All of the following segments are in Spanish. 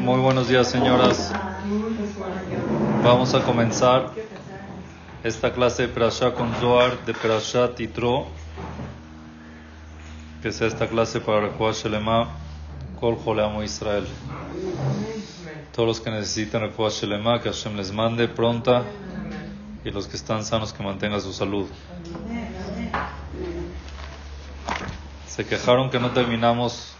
Muy buenos días, señoras. Vamos a comenzar esta clase de Perashá con Zohar de Perashá Titro, que sea esta clase para Rejuá Shelema, Kol Israel. Todos los que necesitan Rejuá Shelema, que Hashem les mande pronta, y los que están sanos, que mantengan su salud. Se quejaron que no terminamos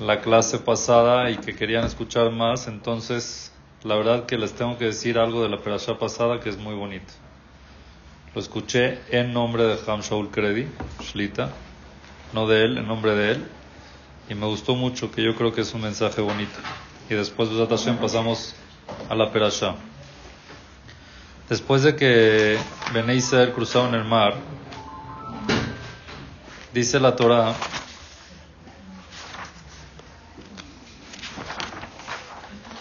la clase pasada y que querían escuchar más, entonces la verdad que les tengo que decir algo de la perashá pasada que es muy bonito. Lo escuché en nombre de Ham Shaul Kredi, Shlita, no de él, en nombre de él, y me gustó mucho, que yo creo que es un mensaje bonito. Y después de Hashem pasamos a la perashá. Después de que Bene Israel cruzaron el mar, dice la Torah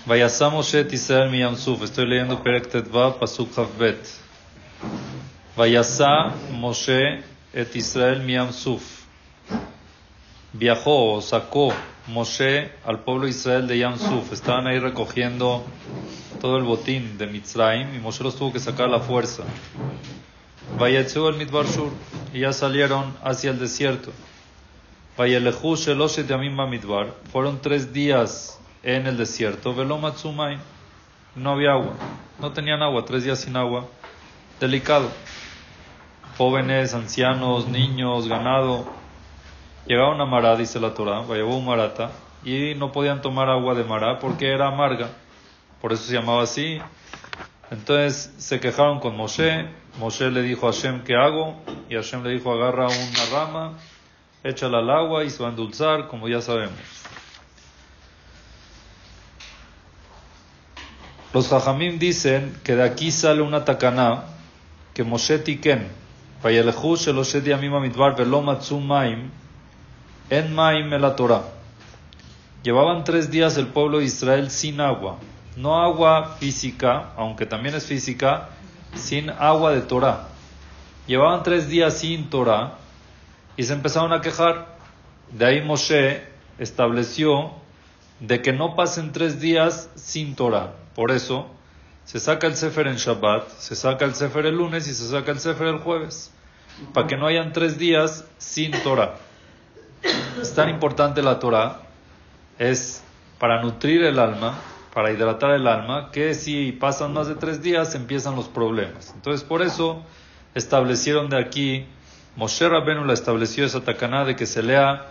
Vayasá Moshe Israel mi Yamsuf. Estoy leyendo Perek Tetva, Pasuk Havbet. Vayasá Moshe et Israel mi Yamsuf. Viajó o sacó Moshe al pueblo de Israel de Yamsuf. Estaban ahí recogiendo todo el botín de Mitzrayim y Moshe los tuvo que sacar a la fuerza. Vayatzu el Midbar Shur. Y ya salieron hacia el desierto. Vayalehu Sheloshet Yamim Midbar. Fueron tres días en el desierto, Velomatsumai, no había agua, no tenían agua, tres días sin agua, delicado. Jóvenes, ancianos, niños, ganado. Llegaron a Mará, dice la Torah, un marata, y no podían tomar agua de Mará porque era amarga, por eso se llamaba así. Entonces se quejaron con Moshe, Moshe le dijo a Hashem, ¿qué hago? Y Hashem le dijo, agarra una rama, échala al agua y se va a endulzar, como ya sabemos. Los Jajamim dicen que de aquí sale una takaná que Moshe Tiken, Vayelehu Sheloshet Yamim Amidbar Velo Maim, En Maim la Torah. Llevaban tres días el pueblo de Israel sin agua, no agua física, aunque también es física, sin agua de Torah. Llevaban tres días sin Torah y se empezaron a quejar. De ahí Moshe estableció de que no pasen tres días sin Torah. Por eso se saca el Sefer en Shabbat, se saca el Sefer el lunes y se saca el Sefer el jueves, para que no hayan tres días sin Torah. Es tan importante la Torah, es para nutrir el alma, para hidratar el alma, que si pasan más de tres días empiezan los problemas. Entonces por eso establecieron de aquí, Moshe Rabenu la estableció esa tacaná de que se lea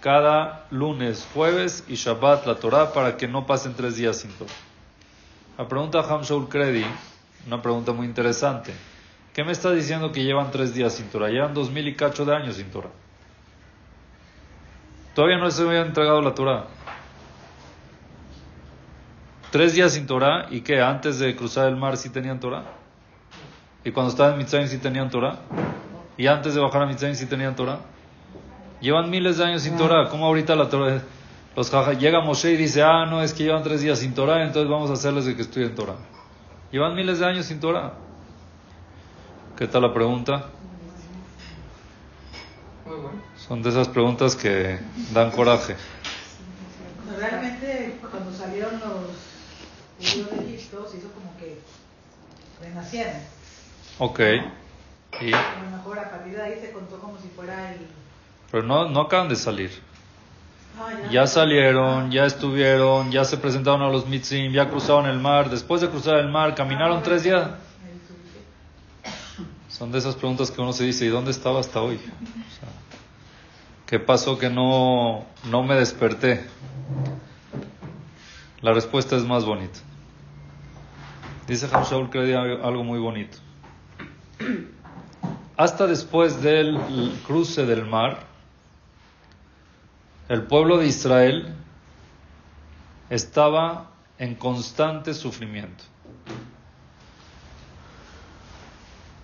cada lunes, jueves y Shabbat la Torah para que no pasen tres días sin Torah. La pregunta a Hamshaul Kredi, una pregunta muy interesante. ¿Qué me está diciendo que llevan tres días sin Torah? Llevan dos mil y cacho de años sin Torah. Todavía no se había entregado la Torah. Tres días sin Torah y que antes de cruzar el mar sí tenían Torah. Y cuando estaban en Mitzrayim sí tenían Torah. Y antes de bajar a Mitzrayim sí tenían Torah. Llevan miles de años sin Torah. ¿Cómo ahorita la Torah? Los llega Moshe y dice, ah, no, es que llevan tres días sin Torah, entonces vamos a hacerles de que estudien Torah. Llevan miles de años sin Torah. ¿Qué tal la pregunta? Son de esas preguntas que dan coraje. Realmente, cuando salieron los judíos de Egipto, se hizo como que renacieron. Ok. Y... A lo mejor a partir de ahí se contó como si fuera el... Pero no, no acaban de salir. Ya salieron, ya estuvieron, ya se presentaron a los mitzim, ya cruzaron el mar. Después de cruzar el mar, caminaron tres días. Son de esas preguntas que uno se dice, ¿y dónde estaba hasta hoy? ¿Qué pasó que no, no me desperté? La respuesta es más bonita. Dice Hamshaul que algo muy bonito. Hasta después del cruce del mar, el pueblo de Israel estaba en constante sufrimiento.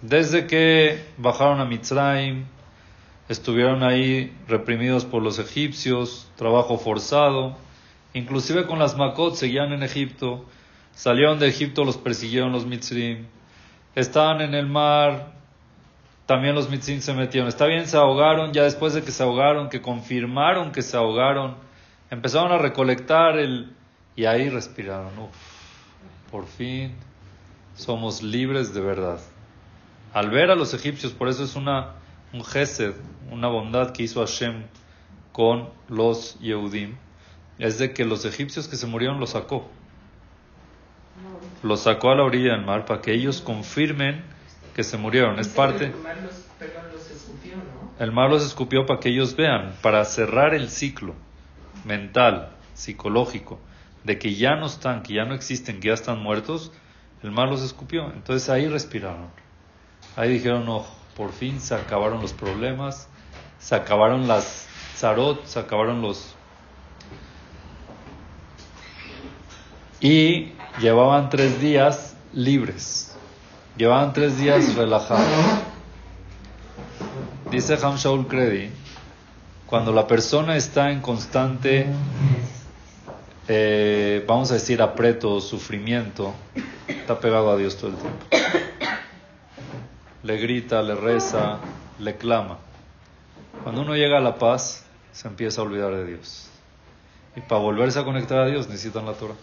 Desde que bajaron a Mitzrayim, estuvieron ahí reprimidos por los egipcios, trabajo forzado, inclusive con las Makot seguían en Egipto, salieron de Egipto, los persiguieron los Mitzrim, estaban en el mar, también los mitzim se metieron. Está bien, se ahogaron, ya después de que se ahogaron, que confirmaron que se ahogaron, Empezaron a recolectar el... Y ahí respiraron. Por fin somos libres de verdad. Al ver a los egipcios, por eso es una, un gesed, una bondad que hizo Hashem con los Yehudim, es de que los egipcios que se murieron los sacó. Los sacó a la orilla del mar para que ellos confirmen que se murieron. Es parte... El mar los escupió para que ellos vean, para cerrar el ciclo mental, psicológico, de que ya no están, que ya no existen, que ya están muertos, el mar los escupió. Entonces ahí respiraron. Ahí dijeron, no, por fin se acabaron los problemas, se acabaron las zarot, se acabaron los... Y llevaban tres días libres, llevaban tres días relajados. Dice Ham Shaul Kredi, cuando la persona está en constante, eh, vamos a decir, apreto, sufrimiento, está pegado a Dios todo el tiempo. Le grita, le reza, le clama. Cuando uno llega a la paz, se empieza a olvidar de Dios. Y para volverse a conectar a Dios necesitan la Torah.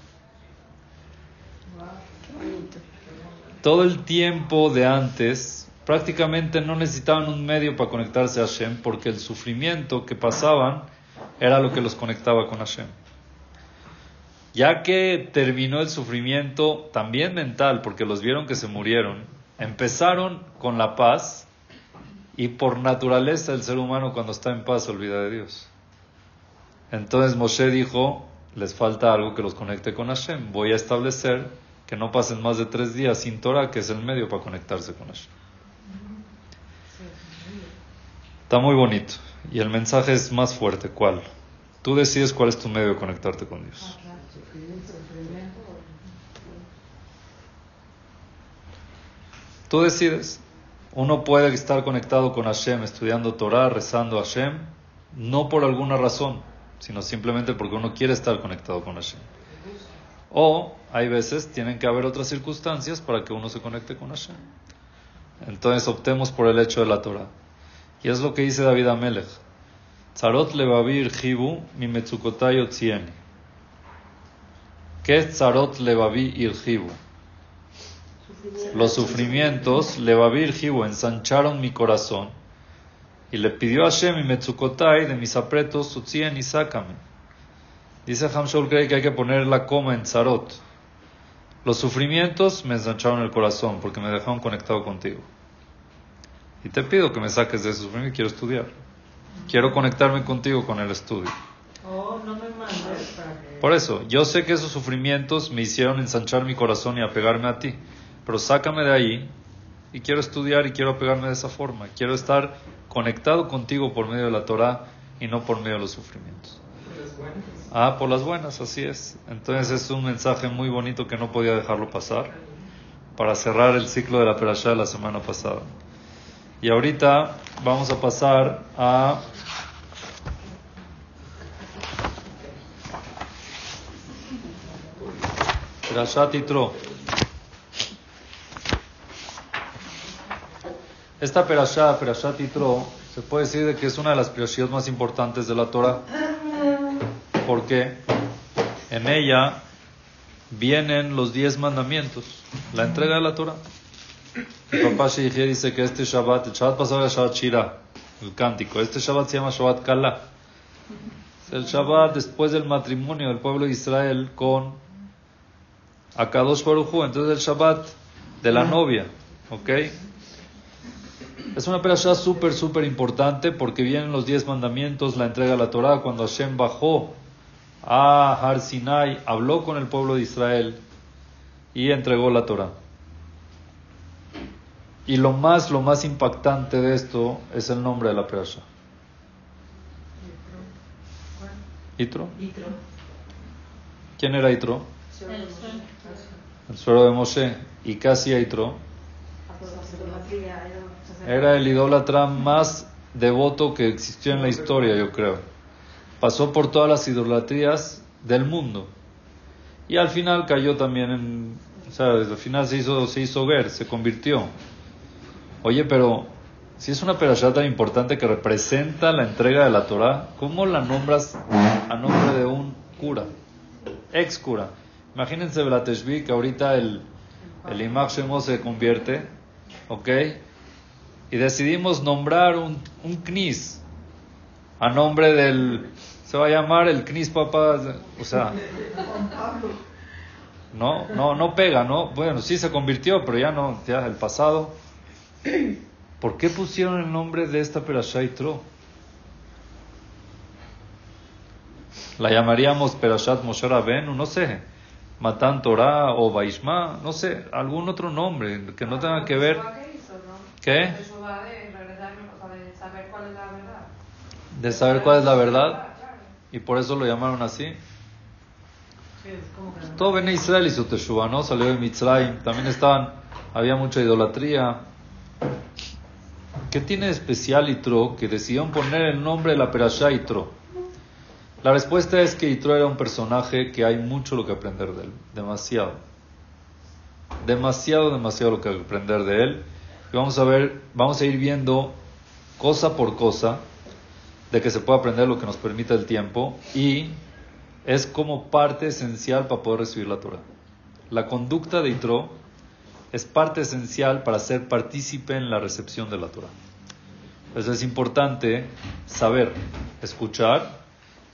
Todo el tiempo de antes prácticamente no necesitaban un medio para conectarse a Hashem porque el sufrimiento que pasaban era lo que los conectaba con Hashem. Ya que terminó el sufrimiento también mental porque los vieron que se murieron, empezaron con la paz y por naturaleza el ser humano cuando está en paz se olvida de Dios. Entonces Moshe dijo, les falta algo que los conecte con Hashem, voy a establecer que no pasen más de tres días sin Torah, que es el medio para conectarse con Hashem. Está muy bonito. Y el mensaje es más fuerte. ¿Cuál? Tú decides cuál es tu medio de conectarte con Dios. Tú decides. Uno puede estar conectado con Hashem, estudiando Torah, rezando a Hashem, no por alguna razón, sino simplemente porque uno quiere estar conectado con Hashem. O hay veces tienen que haber otras circunstancias para que uno se conecte con Hashem. Entonces optemos por el hecho de la Torah. Y es lo que dice David Amelech. Tzarot levavir jibu mi. ¿Qué es tzarot levavir jibu? Los sufrimientos levavir jibu ensancharon mi corazón. Y le pidió a Hashem mi metzukotai de mis apretos otzien y sácame. Dice Hamshol que hay que poner la coma en tzarot. Los sufrimientos me ensancharon el corazón porque me dejaron conectado contigo. Y te pido que me saques de ese sufrimiento. Quiero estudiar. Quiero conectarme contigo con el estudio. Oh, no me mandes Por eso, yo sé que esos sufrimientos me hicieron ensanchar mi corazón y apegarme a ti. Pero sácame de ahí y quiero estudiar y quiero apegarme de esa forma. Quiero estar conectado contigo por medio de la Torah y no por medio de los sufrimientos. Ah, por las buenas, así es. Entonces es un mensaje muy bonito que no podía dejarlo pasar para cerrar el ciclo de la perashá de la semana pasada. Y ahorita vamos a pasar a Perashat Yitro. Esta Perashá, Perashat Yitro, se puede decir de que es una de las perashot más importantes de la Torah. Porque en ella vienen los diez mandamientos, la entrega de la Torah. El papá Sheikh dice que este Shabbat, el Shabbat pasado era Shabbat Shira, el cántico. Este Shabbat se llama Shabbat Kala. El Shabbat después del matrimonio del pueblo de Israel con Akadosh Baruj Entonces el Shabbat de la novia. ¿Ok? Es una perashá súper, súper importante porque vienen los diez mandamientos, la entrega de la Torah, cuando Hashem bajó a Har Sinai, habló con el pueblo de Israel y entregó la Torah. Y lo más, lo más impactante de esto es el nombre de la perasha. ¿Itro? ¿Quién era Itro? El suero de Moshe. ¿Y hacía Itro? Era el idólatra más devoto que existió en la historia, yo creo. Pasó por todas las idolatrías del mundo. Y al final cayó también en... O sea, al final se hizo, se hizo ver, se convirtió. Oye, pero Si es una perashá tan importante que representa la entrega de la Torah, ¿cómo la nombras a nombre de un cura? Ex cura. Imagínense Belateshvi que ahorita el, el se convierte, ¿ok? Y decidimos nombrar un, un Knis a nombre del. Se va a llamar el Knis Papá, o sea. No, no, no pega, ¿no? Bueno, sí se convirtió, pero ya no, ya el pasado. ¿Por qué pusieron el nombre de esta Perashá Yitro? La llamaríamos Perashat Moshe Rabenu, no sé, Matan Torah o Baishma, no sé, algún otro nombre que no tenga que ver. ¿Qué? De saber cuál es la verdad. Y por eso lo llamaron así. Pues todo Bene Israel hizo Teshuvah, ¿no? Salió de Mitzrayim. También estaban, había mucha idolatría. ¿Qué tiene de especial Itro que decidieron poner el nombre de la Perashá Itro? La respuesta es que Itro era un personaje que hay mucho lo que aprender de él. Demasiado. Demasiado, demasiado lo que aprender de él. Y vamos a ver, vamos a ir viendo cosa por cosa de que se puede aprender lo que nos permite el tiempo y es como parte esencial para poder recibir la Torah. La conducta de Itro es parte esencial para ser partícipe en la recepción de la Torah. Entonces es importante saber, escuchar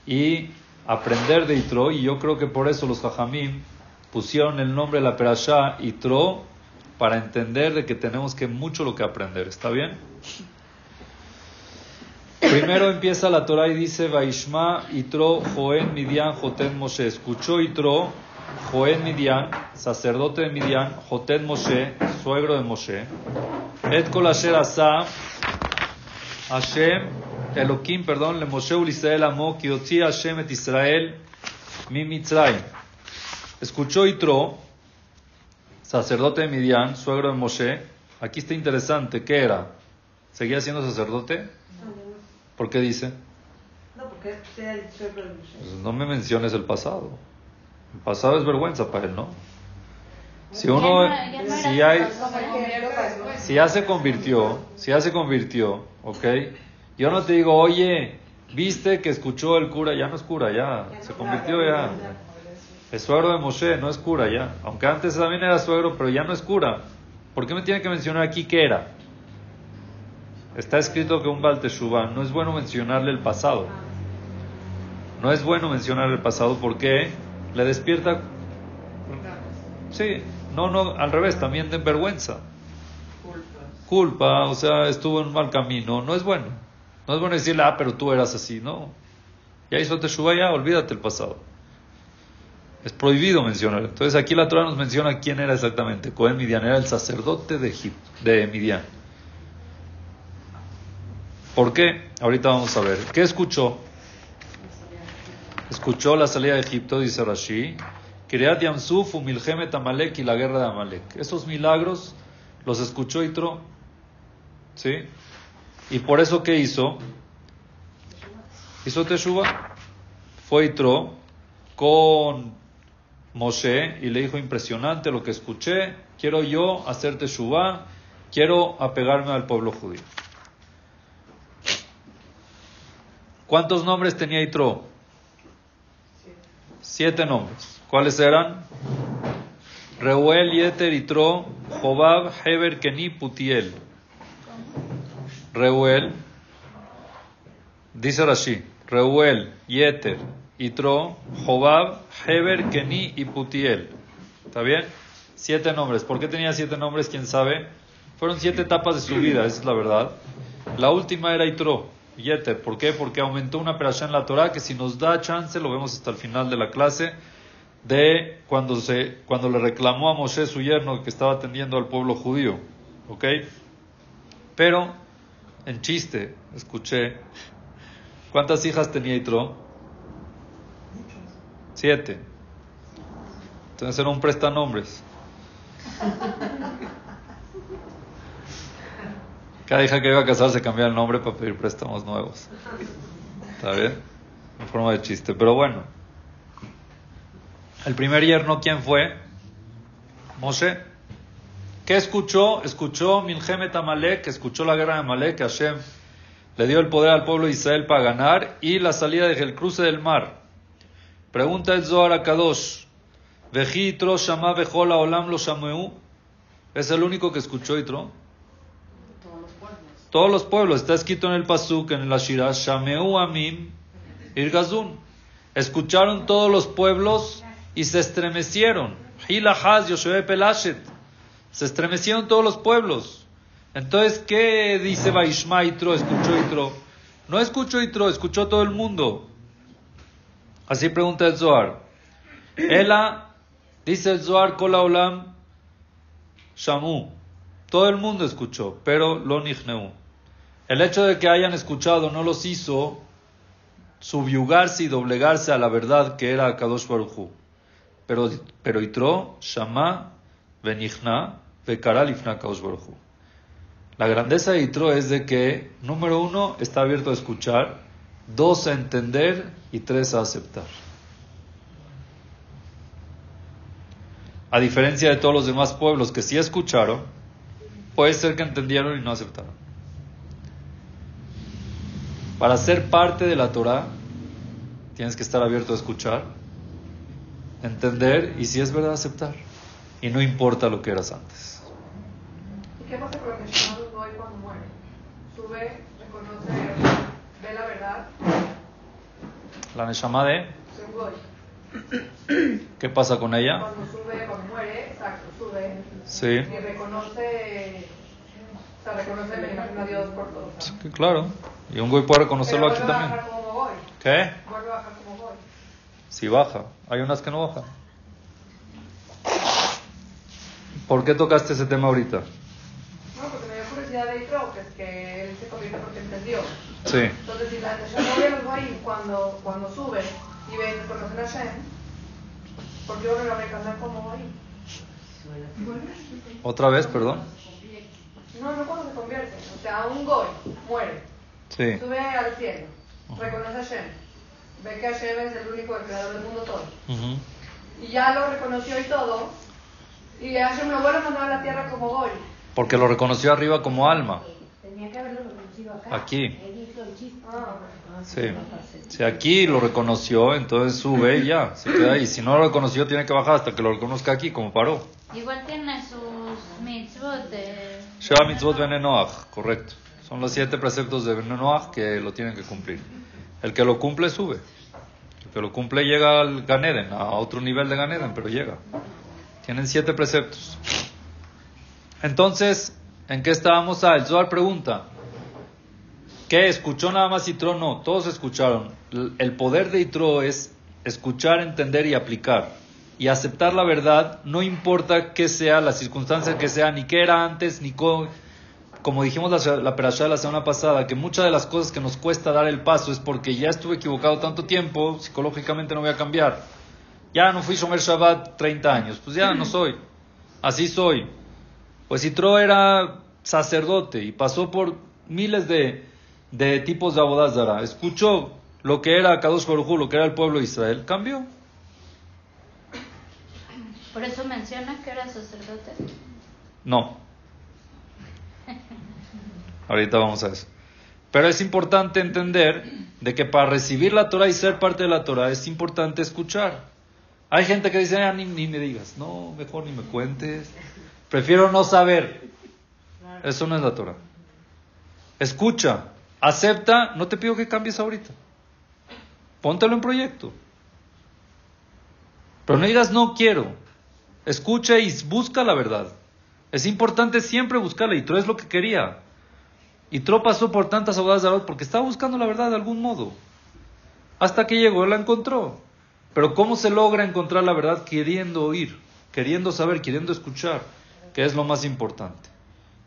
y aprender de Itro y yo creo que por eso los Jajamim pusieron el nombre de la Perashá Itro para entender de que tenemos que mucho lo que aprender. ¿Está bien? Primero empieza la Torah y dice, Vaishma Itro Joen Midian Joten Moshe. Escuchó Itro, Joen Midian, sacerdote de Midian, Joten Moshe, suegro de Moshe. Et Kol Asher Asa, Hashem, Elohim, perdón, le Moshe Ulisael Amo, Kiotzi Hashem et Israel, mi Mitzrayim. Escuchó Itro, sacerdote de Midian, suegro de Moshe. Aquí está interesante, ¿qué era? ¿Seguía siendo sacerdote? ¿Por qué dice? No, porque sea el suegro de Moshe. Pues no me menciones el pasado. El pasado es vergüenza para él, ¿no? Si uno, si hay, si ya se convirtió, si ya se convirtió, ¿ok? Yo no te digo, oye, viste que escuchó el cura, ya no es cura, ya, se convirtió ya. Es suegro de Moshe, no es cura ya. Aunque antes también era suegro, pero ya no es cura. ¿Por qué me tiene que mencionar aquí qué era? Está escrito que un Baal no es bueno mencionarle el pasado. No es bueno mencionar el pasado porque le despierta. Sí, no, no, al revés, también de vergüenza. Culpa, o sea, estuvo en un mal camino. No es bueno. No es bueno decirle, ah, pero tú eras así. No. Ya hizo Teshuvah, ya, olvídate el pasado. Es prohibido mencionar. Entonces aquí la Torah nos menciona quién era exactamente. Cohen Midian era el sacerdote de, Egipto, de Midian. ¿Por qué? Ahorita vamos a ver. ¿Qué escuchó? Escuchó la salida de Egipto, dice Rashi. Kiryat Yamsuf, Umilhemet Amalek y la guerra de Amalek. Esos milagros los escuchó Itro. ¿Sí? Y por eso, ¿qué hizo? Hizo Teshuvah. Fue Itro con Moshe y le dijo, impresionante lo que escuché, quiero yo hacer Teshuvah, quiero apegarme al pueblo judío. ¿Cuántos nombres tenía Itro? Siete nombres. ¿Cuáles eran? Reuel, Yeter, Itro, Jobab, Heber, Keni, Putiel. Reuel, dice Rashi, Reuel, Yeter, Itro, Jobab, Heber, Keni y Putiel. ¿Está bien? Siete nombres. ¿Por qué tenía siete nombres? ¿Quién sabe? Fueron siete etapas de su vida, esa es la verdad. La última era Itro. ¿Por qué? Porque aumentó una operación en la Torah que si nos da chance, lo vemos hasta el final de la clase, de cuando, se, cuando le reclamó a Moshe su yerno que estaba atendiendo al pueblo judío. ¿Ok? Pero, en chiste, escuché, ¿cuántas hijas tenía Itro? Siete. Entonces era un prestanombres. Cada hija que iba a casarse cambiaba el nombre para pedir préstamos nuevos. ¿Está bien? En forma de chiste. Pero bueno. El primer yerno, ¿quién fue? Moshe. ¿Qué escuchó? Escuchó Milhemet Amalek, escuchó la guerra de Amalek, que Hashem le dio el poder al pueblo de Israel para ganar, y la salida del cruce del mar. Pregunta el Zohar a Kadosh, Vejitro Shama Bejola Olam lo Shameu. ¿Es el único que escuchó Itro? Todos los pueblos. Está escrito en el Pasuk, en el Ashira, Shameu Amim Irgazun. Escucharon todos los pueblos y se estremecieron. Hilahaz Yoshua Pelashet. Se estremecieron todos los pueblos. Entonces, ¿qué dice Vaishma Itro? Escuchó Itro. No escuchó Itro, escuchó todo el mundo. Así pregunta el Zohar. Ela, dice el Zohar, Kola Olam, Shamu. Todo el mundo escuchó, pero lo nihneu. El hecho de que hayan escuchado no los hizo subyugarse y doblegarse a la verdad que era Kadosh Baruj Hu. Pero, pero Itro, Shama, Benichna, Bekaral Kadosh Baruj Hu. La grandeza de Itro es de que, número uno, está abierto a escuchar, dos, a entender y tres, a aceptar. A diferencia de todos los demás pueblos que sí escucharon, puede ser que entendieron y no aceptaron. Para ser parte de la Torah, tienes que estar abierto a escuchar, entender y si es verdad aceptar. Y no importa lo que eras antes. ¿Y qué pasa con lo que Shema Goy cuando muere? Sube, reconoce, ve la verdad, La Neshama de. ¿qué pasa con ella? Cuando sube, cuando muere, exacto, sube Sí, y reconoce, o sea, me a Dios por todo. sí, que claro. Y un güey puede reconocerlo Pero aquí vuelve a también. bajar como Goy, ¿Qué? vuelve a bajar como baja. Hay unas que no bajan. ¿Por qué tocaste ese tema ahorita? No, porque me dio curiosidad de Itro, que es que él se convierte porque entendió. Sí. Entonces, si la Neshama ve a cuando, cuando sube y ven, reconocen a Shem, ¿por qué vuelven a reclamar como Goyim? Otra vez, perdón. No, no cuando se convierte. O sea, un Goy muere, Sí. sube al cielo, reconoce a Shem, ve que Hashem es el único el creador del mundo todo. Y ya lo reconoció y todo, y Hashem lo vuelve a mandar a la tierra como Goy. Porque lo reconoció arriba como alma. Tenía que haberlo reconocido acá. Aquí. Ah, Sí. Si aquí lo reconoció, entonces sube y ya, se queda ahí. Si no lo reconoció, tiene que bajar hasta que lo reconozca aquí, como paró. Igual tiene sus mitzvot de... Sheva mitzvot Noach, correcto. Son los siete preceptos de Noach que lo tienen que cumplir. El que lo cumple, sube. El que lo cumple llega al Ganeden, a otro nivel de Ganeden, pero llega. Tienen siete preceptos. Entonces, ¿en qué estábamos? Ah, el Zohar pregunta. ¿Qué? ¿Escuchó nada más Itro? No, todos escucharon. El poder de Itro es escuchar, entender y aplicar. Y aceptar la verdad, no importa qué sea, la circunstancia que sea, ni qué era antes, ni co- como dijimos la, la perashá de la semana pasada, que muchas de las cosas que nos cuesta dar el paso es porque ya estuve equivocado tanto tiempo, psicológicamente no voy a cambiar. Ya no fui Shomer Shabbat 30 años, pues ya no soy. Así soy. Pues Itro era sacerdote y pasó por miles de, de tipos de abodazara. Escuchó lo que era Kadosh Baruj lo que era el pueblo de Israel, cambió. Por eso menciona que era sacerdote. No. Ahorita vamos a eso. Pero es importante entender de que para recibir la Torah y ser parte de la Torah es importante escuchar. Hay gente que dice, "Ah, ni, ni me digas, no, mejor ni me cuentes. Prefiero no saber. Eso no es la Torah. Escucha, acepta, no te pido que cambies ahorita. Póntelo en proyecto. Pero no digas no quiero. Escucha y busca la verdad. Es importante siempre buscarla y Tro es lo que quería. Y Tro pasó por tantas abogadas de Arot porque estaba buscando la verdad de algún modo. Hasta que llegó, la encontró. Pero ¿cómo se logra encontrar la verdad queriendo oír, queriendo saber, queriendo escuchar? Que es lo más importante.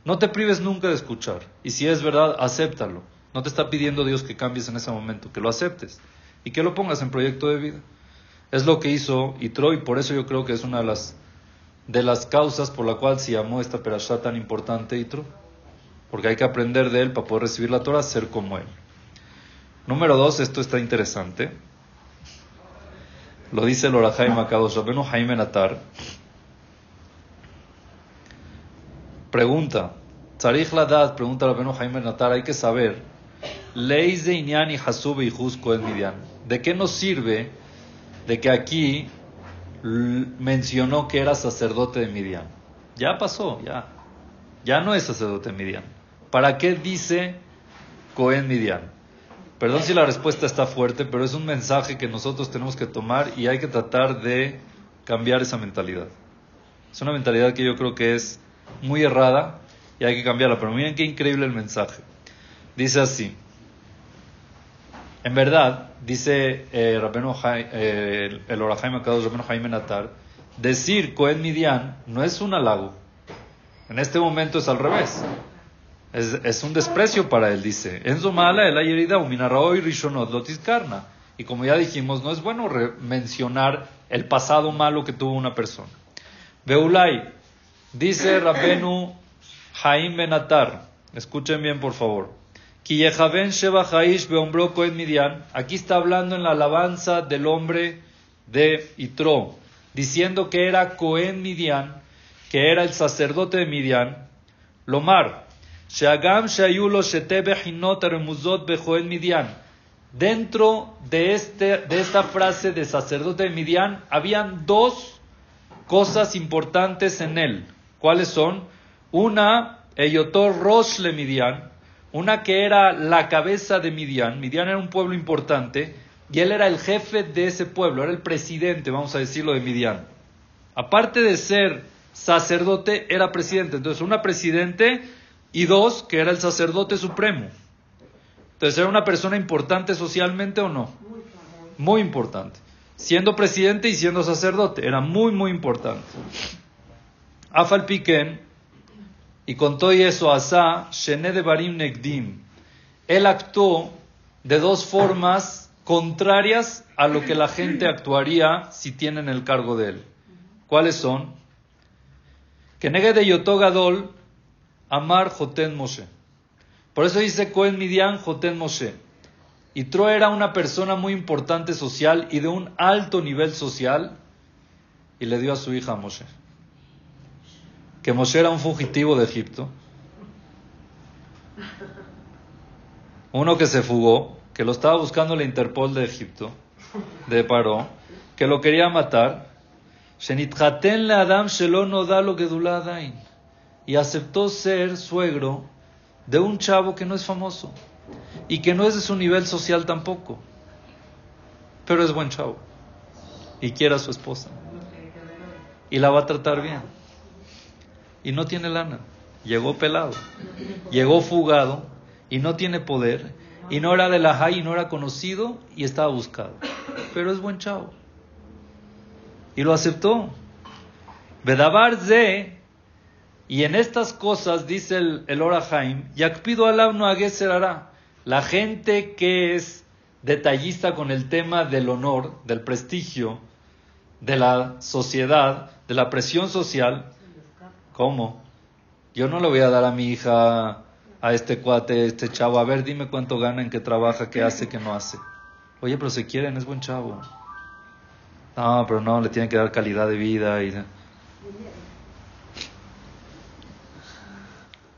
No te prives nunca de escuchar. Y si es verdad, acéptalo. No te está pidiendo Dios que cambies en ese momento, que lo aceptes y que lo pongas en proyecto de vida. Es lo que hizo Itro y por eso yo creo que es una de las, de las causas por la cual se llamó esta perashá tan importante Itro. Porque hay que aprender de él para poder recibir la Torah, ser como él. Número dos, esto está interesante. Lo dice el Orahaim Akadosh Rabbeinu Jaime Natar. Pregunta. Tzarich Ladad, pregunta Rabenu Jaime Natar, hay que saber. Leis de Inyan y Hasube y Jusco en Midian. ¿De qué nos sirve de que aquí mencionó que era sacerdote de Midian? Ya pasó, ya. Ya no es sacerdote de Midian. ¿Para qué dice Cohen Midian? Perdón si la respuesta está fuerte, pero es un mensaje que nosotros tenemos que tomar y hay que tratar de cambiar esa mentalidad. Es una mentalidad que yo creo que es muy errada y hay que cambiarla. Pero miren qué increíble el mensaje. Dice así. En verdad, dice eh, Rabbeinu Jai- eh, el- Akadosh Rabbeinu Jaime Natar, decir Cohen Midian no es un halago. En este momento es al revés. Es, un desprecio para él, dice. Enzo el ayerida uminarraoi rishonot. Y como ya dijimos, no es bueno mencionar el pasado malo que tuvo una persona. Beulay, dice Rabenu Jaim Benatar, escuchen bien por favor. Aquí está hablando en la alabanza del hombre de Itro, diciendo que era Cohen Midian, que era el sacerdote de Midian. Lomar, sheagam shayulo Midian. Dentro de, este, de esta frase de sacerdote de Midian, habían dos cosas importantes en él. ¿Cuáles son? Una, Eyotor Rosh le Midian, una que era la cabeza de Midian. Midian era un pueblo importante y él era el jefe de ese pueblo, era el presidente, vamos a decirlo, de Midian. Aparte de ser sacerdote, era presidente. Entonces, una presidente y dos, que era el sacerdote supremo. Entonces, ¿era una persona importante socialmente o no? Muy importante. Siendo presidente y siendo sacerdote, era muy, muy importante. Afal Piken, y con todo eso, Asa, Shene de Barim Negdim, él actuó de dos formas contrarias a lo que la gente actuaría si tienen el cargo de él. ¿Cuáles son? Que negue de Yotogadol, Amar Joten Moshe. Por eso dice Cohen Midian Joten Moshe. Yitro era una persona muy importante social y de un alto nivel social y le dio a su hija Moshe. Que Moshe era un fugitivo de Egipto. Uno que se fugó, que lo estaba buscando la Interpol de Egipto, de Paró, que lo quería matar. Adam no da lo. Y aceptó ser suegro de un chavo que no es famoso y que no es de su nivel social tampoco, pero es buen chavo y quiere a su esposa y la va a tratar bien y no tiene lana, llegó pelado, llegó fugado y no tiene poder y no era de la high y no era conocido y estaba buscado, pero es buen chavo y lo aceptó. Bedabar ze y en estas cosas, dice el, el Orahaim, Yakpido Alab no. La gente que es detallista con el tema del honor, del prestigio, de la sociedad, de la presión social, ¿cómo? Yo no le voy a dar a mi hija, a este cuate, este chavo, a ver, dime cuánto gana, en qué trabaja, qué hace, qué no hace. Oye, pero se quieren, es buen chavo. No, pero no, le tienen que dar calidad de vida y...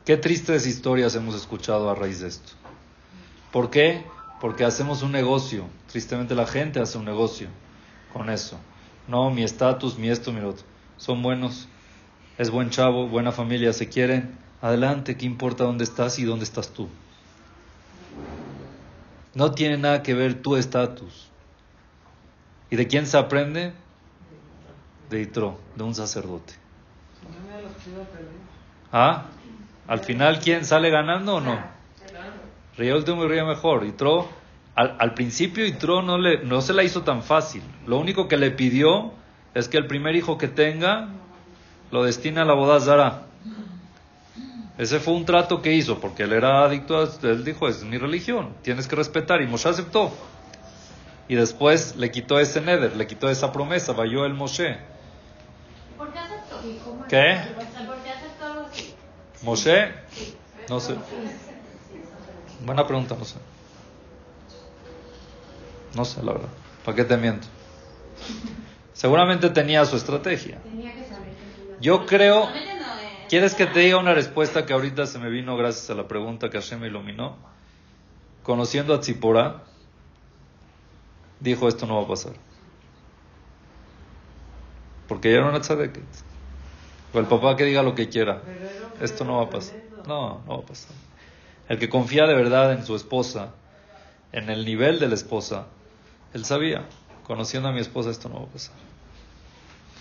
Qué tristes historias hemos escuchado a raíz de esto. ¿Por qué? Porque hacemos un negocio. Tristemente la gente hace un negocio con eso. No, mi estatus, mi esto, mi lo otro. Son buenos. Es buen chavo, buena familia, se quieren. Adelante, ¿qué importa dónde estás y dónde estás tú? No tiene nada que ver tu estatus. ¿Y de quién se aprende? De Itro, de un sacerdote. ¿Ah? Al final, ¿quién sale ganando o no? Ríe último y ríe mejor. Itro, al, al principio Itro no, le, no se la hizo tan fácil. Lo único que le pidió es que el primer hijo que tenga lo destina a la boda Zara. Ese fue un trato que hizo, porque él era adicto a... Él dijo, es mi religión, tienes que respetar. Y Moshe aceptó. Y después le quitó ese neder, le quitó esa promesa, vayó el Moshe. ¿Por qué aceptó? ¿Qué? ¿Por qué aceptó así? Moshe, no sé. Buena pregunta, no sé. No sé, la verdad. ¿Para qué te miento? Seguramente tenía su estrategia. Tenía que Yo creo, ¿Quieres que te diga una respuesta que ahorita se me vino gracias a la pregunta que Hashem me iluminó? Conociendo a Tzipora, dijo esto no va a pasar. Porque ya era una tzadeket. O el papá que diga lo que quiera. Esto no va a pasar. No, no va a pasar. El que confía de verdad en su esposa, en el nivel de la esposa, él sabía, conociendo a mi esposa esto no va a pasar.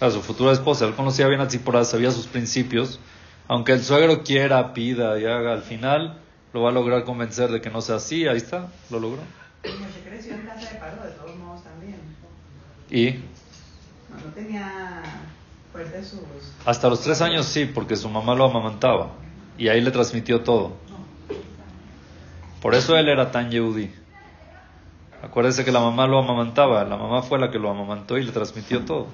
A su futura esposa, él conocía bien a Tzipora, sabía sus principios, aunque el suegro quiera, pida y haga, al final lo va a lograr convencer de que no sea así, ahí está, lo logró. Moshe creció en casa de paro de todos modos también. Y No, no tenía fuerte sus... hasta los tres años sí, porque su mamá lo amamantaba y ahí le transmitió todo. Por eso él era tan yehudí. Acuérdese que la mamá lo amamantaba, la mamá fue la que lo amamantó y le transmitió todo.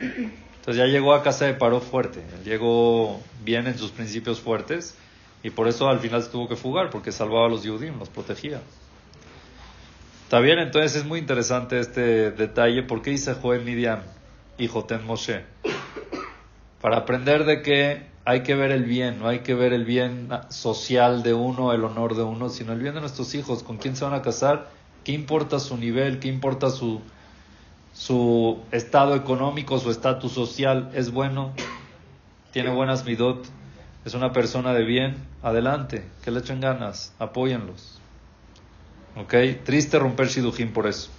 Entonces ya llegó a casa de paro fuerte, él llegó bien en sus principios fuertes y por eso al final se tuvo que fugar, porque salvaba a los Yehudim, los protegía. Está bien, entonces es muy interesante este detalle. ¿Por qué dice Joel Midian y Joten Moshe? Para aprender de que hay que ver el bien, no hay que ver el bien social de uno, el honor de uno, sino el bien de nuestros hijos, con quién se van a casar, qué importa su nivel, qué importa su, su estado económico, su estatus social, es bueno, tiene buenas midot, es una persona de bien, adelante, que le echen ganas, apóyenlos. ¿Ok? Triste romper Shidujim por eso.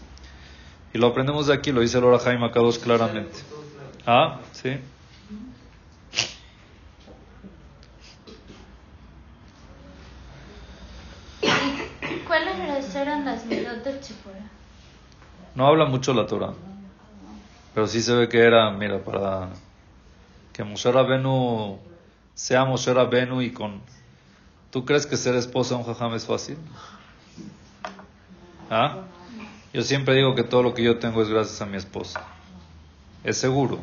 Y lo aprendemos de aquí, lo dice Lora Jaime Akadosh claramente. Ah, sí. ¿Cuáles eran las midot de Tzipora? No habla mucho la Torah. Pero sí se ve que era, mira, para que Moshe Rabenu sea Moshe Rabenu y con... ¿Tú crees que ser esposa de un jajam es fácil? ¿Ah? Yo siempre digo que todo lo que yo tengo es gracias a mi esposa. Es seguro.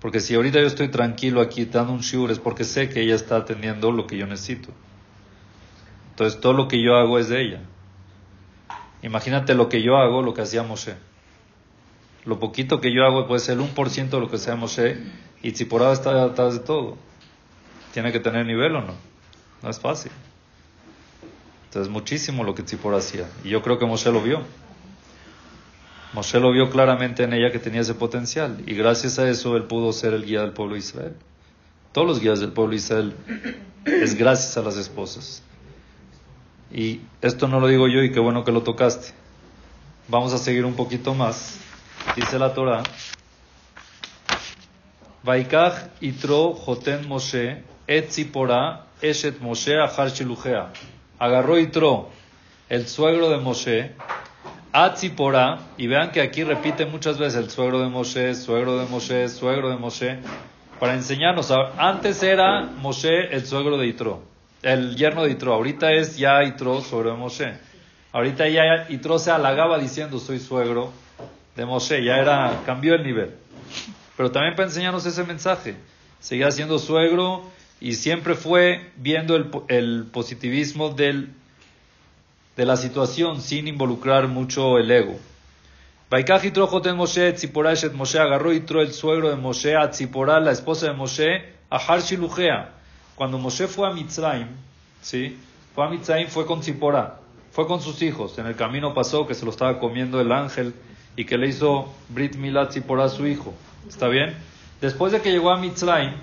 Porque si ahorita yo estoy tranquilo aquí dando un shiur es porque sé que ella está atendiendo lo que yo necesito. Entonces todo lo que yo hago es de ella. Imagínate lo que yo hago, lo que hacía Moshe. Lo poquito que yo hago puede ser el 1% de lo que hacía Moshe y Tziporá está atrás de todo. Tiene que tener nivel o no. No es fácil. Entonces muchísimo lo que Tzipora hacía. Y yo creo que Moshe lo vio. Moshe lo vio claramente en ella que tenía ese potencial. Y gracias a eso él pudo ser el guía del pueblo de Israel. Todos los guías del pueblo de Israel es gracias a las esposas. Y esto no lo digo yo y qué bueno que lo tocaste. Vamos a seguir un poquito más. Dice la Torah. Vaikach itro joten Moshe et Tzipora eshet Moshe achar shilujea. Agarró Itro, el suegro de Moshe, a Tzipora, y vean que aquí repite muchas veces el suegro de Moshe, suegro de Moshe, suegro de Moshe, para enseñarnos. Antes era Moshe el suegro de Itro, el yerno de Itro, ahorita es ya Itro, suegro de Moshe. Ahorita ya Itro se halagaba diciendo soy suegro de Moshe, ya era, cambió el nivel. Pero también para enseñarnos ese mensaje. Seguía siendo suegro y siempre fue viendo el, el positivismo del, de la situación sin involucrar mucho el ego. Baikaj Yitro Joten Moshe, Tzipora Eshet Moshe, agarró Yitro el suegro de Moshe, a Tzipora, la esposa de Moshe, a Har Shilujea. Cuando Moshe fue a Mitzrayim, ¿sí? Fue a Mitzrayim, fue con Tzipora, fue con sus hijos. En el camino pasó que se lo estaba comiendo el ángel y que le hizo Brit Milat a su hijo. ¿Está bien? Después de que llegó a Mitzrayim,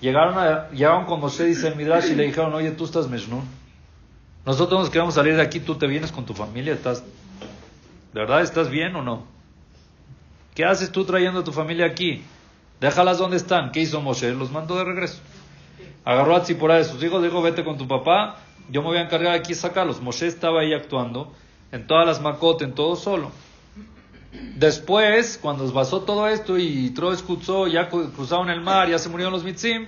llegaron, a, con Moshe, dice el y le dijeron, oye, tú estás Meshnun. Nosotros nos queremos salir de aquí, tú te vienes con tu familia, estás... ¿De verdad estás bien o no? ¿Qué haces tú trayendo a tu familia aquí? Déjalas donde están. ¿Qué hizo Moshe? Los mandó de regreso. Agarró a Tzipora de sus hijos, dijo, vete con tu papá, yo me voy a encargar aquí sacarlos. Moshe estaba ahí actuando, en todas las macotes, en todo solo. Después, cuando pasó todo esto y Tro escuchó, ya cruzaron el mar, ya se murieron los mitzim,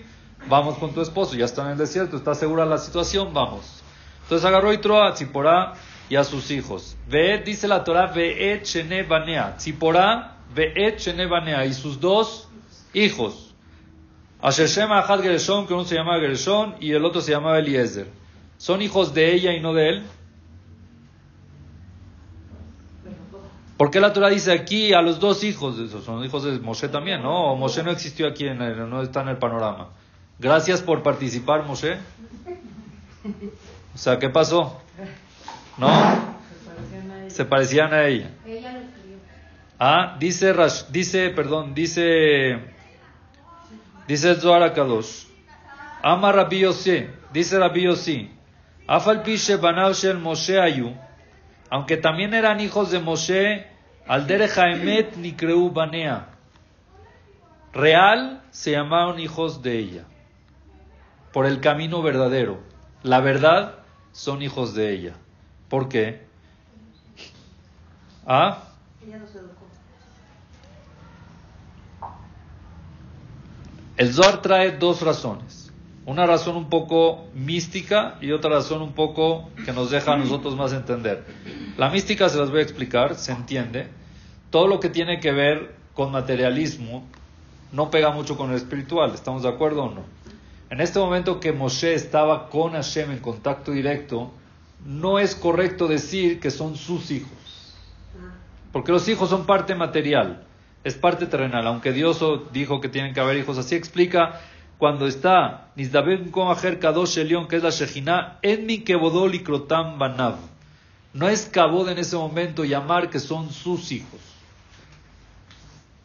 vamos con tu esposo, ya está en el desierto, está segura la situación, vamos. Entonces agarró y Tro a Tzipora y a sus hijos. Ve, dice la Torah, ve chene banea. Tzipora, ve chene banea. Y sus dos hijos. Asher Shema Ahad Gereshon, que uno se llama Gereshon y el otro se llamaba Eliezer. ¿Son hijos de ella y no de él? ¿Por qué la Torah dice aquí a los dos hijos? Esos son hijos de Moshe también, ¿no? Moshe no existió aquí, en el, no está en el panorama. Gracias por participar, Moshe. O sea, ¿qué pasó? ¿No? Se parecían a ella. Ah, dice, Rash- dice, perdón, dice, dice Zohar Akadosh. Ama Rabbi Yossi, dice Rabbi Yossi. Afal pishe banav shel Moshe ayu. Aunque también eran hijos de Moshe, al haemet nikreu banea. Real se llamaron hijos de ella. Por el camino verdadero. La verdad son hijos de ella. ¿Por qué? ¿Ah? Ella nos educó. El Zohar trae dos razones. Una razón un poco mística y otra razón un poco que nos deja a nosotros más entender. La mística se las voy a explicar, se entiende. Todo lo que tiene que ver con materialismo no pega mucho con el espiritual, ¿estamos de acuerdo o no? En este momento que Moshe estaba con Hashem en contacto directo, no es correcto decir que son sus hijos. Porque los hijos son parte material, es parte terrenal. Aunque Dios dijo que tienen que haber hijos, así explica cuando está Nizdabem Komaher Kadosh Elion, que es la Shejina, en mi Kebodol y Krotam Banav. No es cabod en ese momento llamar que son sus hijos.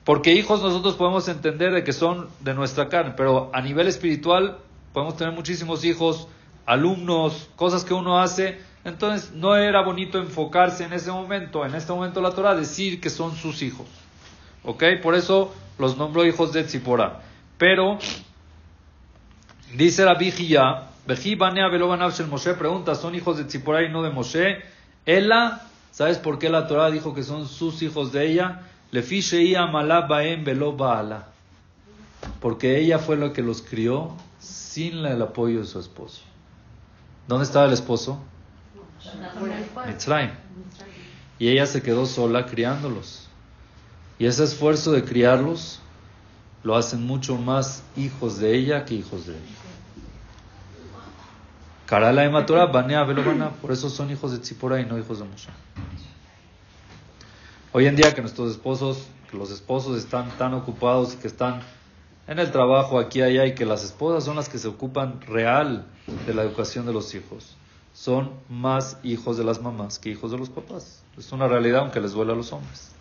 Porque hijos nosotros podemos entender de que son de nuestra carne, pero a nivel espiritual podemos tener muchísimos hijos, alumnos, cosas que uno hace. Entonces no era bonito enfocarse en ese momento, en este momento la Torah, decir que son sus hijos. ¿Ok? Por eso los nombró hijos de Tzipora. Pero, dice la Vijía, Vejí Banea Velobanav Shel Moshe, pregunta, ¿son hijos de Tzipora y no de Moshe? Ella, ¿sabes por qué la Torah dijo que son sus hijos de ella? Le fiche Amalá Baem. Porque ella fue la que los crió sin el apoyo de su esposo. ¿Dónde estaba el esposo? Mitzrayim. Y ella se quedó sola criándolos. Y ese esfuerzo de criarlos lo hacen mucho más hijos de ella que hijos de él. Karala de Matorah, Banea Velobana, por eso son hijos de Tzipora y no hijos de Moshe. Hoy en día que nuestros esposos, que los esposos están tan ocupados y que están en el trabajo aquí y allá y que las esposas son las que se ocupan real de la educación de los hijos, son más hijos de las mamás que hijos de los papás. Es una realidad aunque les duele a los hombres.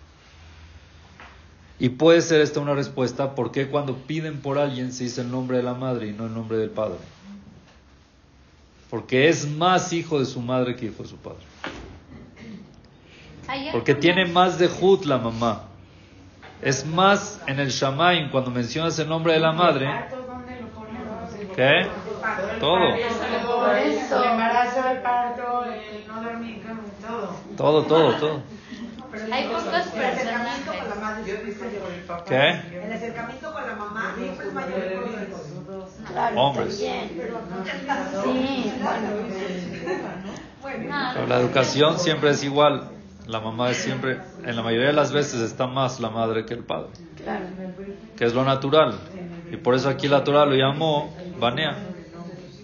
Y puede ser esta una respuesta por qué cuando piden por alguien se dice el nombre de la madre y no el nombre del padre. Porque es más hijo de su madre que hijo de su padre. Porque tiene más de Jud la mamá. Es más en el Shamaim cuando mencionas el nombre de la madre. ¿Qué? Todo. Todo, todo, todo. Hay pocos El acercamiento con la personajes. madre siempre es mayor. ¿Qué? El acercamiento con la mamá siempre es mayor que con los hijos. Claro, Hombres. Sí, Pero la educación siempre es igual. La mamá es siempre, en la mayoría de las veces está más la madre que el padre, Claro. que es lo natural. Y por eso aquí la Torah lo llamó Banea.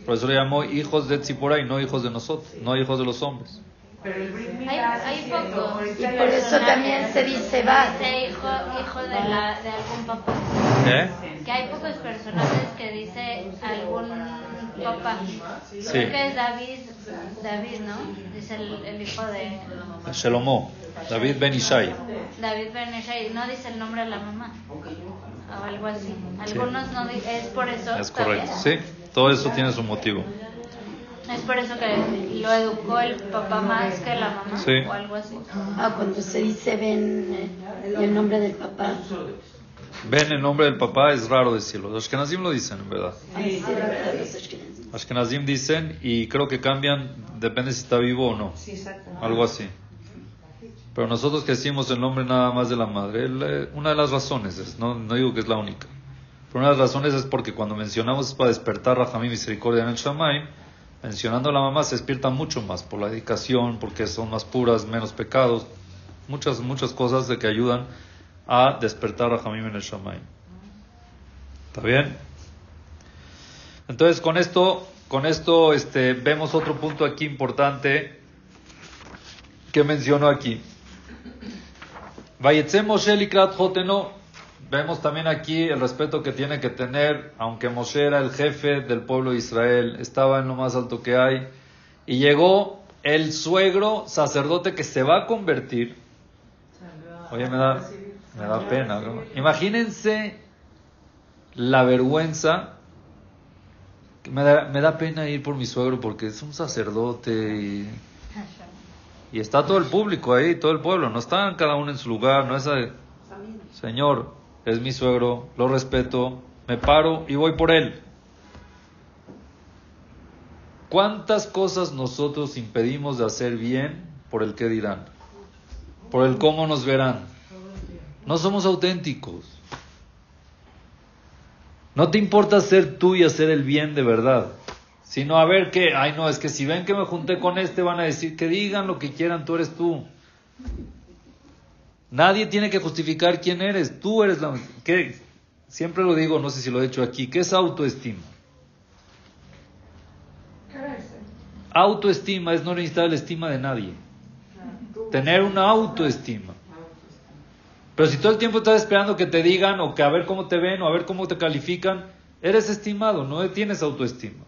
Por eso lo llamó hijos de Tzipora y no hijos de nosotros, no hijos de los hombres. Pero el Brit Milá hay, hay pocos. Y por eso también se dice va. Dice hijo, hijo de, la, de algún papá. ¿Qué? Que hay pocos personajes que dice algún papá. Sí. Creo que es David, David, ¿no? Dice el, el hijo de Shelomó, David Ben Ishai. David Ben Ishai. No dice el nombre de la mamá. O algo así. Algunos no di- Es por eso. Es ¿está correcto, sí. Todo eso tiene su motivo. Es por eso que lo educó el papá más que la mamá. Sí. O algo así. Ah, cuando se dice ven eh, el nombre del papá. Ven el nombre del papá, es raro decirlo. Los Ashkenazim lo dicen, en verdad. Ay, sí, ashkenazim. Dicen y creo que cambian, depende si está vivo o no. Sí, exacto. Algo así. Pero nosotros que decimos el nombre nada más de la madre, eh, una de las razones es, no, no digo que es la única, pero una de las razones es porque cuando mencionamos es para despertar Rahamim misericordia en el Shamaim, mencionando a la mamá se despierta mucho más por la dedicación, porque son más puras, menos pecados, muchas, muchas cosas de que ayudan a despertar Rahamim en el Shamaim. ¿Está bien? Entonces con esto, con esto este, vemos otro punto aquí importante que menciono aquí. Vayetze Moshe likrat joteno, vemos también aquí el respeto que tiene que tener, aunque Moshe era el jefe del pueblo de Israel, estaba en lo más alto que hay, y llegó el suegro sacerdote que se va a convertir. Oye, me da, me da pena. ¿no? Imagínense la vergüenza. Me da, me da pena ir por mi suegro porque es un sacerdote y, y está todo el público ahí, todo el pueblo. No están cada uno en su lugar, no es... a- Señor, es mi suegro, lo respeto, me paro y voy por él. ¿Cuántas cosas nosotros impedimos de hacer bien por el que dirán? Por el cómo nos verán. No somos auténticos. No te importa ser tú y hacer el bien de verdad. Sino a ver qué, ay no, es que si ven que me junté con este van a decir que digan lo que quieran, tú eres tú. Nadie tiene que justificar quién eres, tú eres la... ¿qué? Siempre lo digo, no sé si lo he hecho aquí, ¿qué es autoestima? Autoestima es no necesitar la estima de nadie. Tener una autoestima. Pero si todo el tiempo estás esperando que te digan o que a ver cómo te ven o a ver cómo te califican, eres estimado, no tienes autoestima.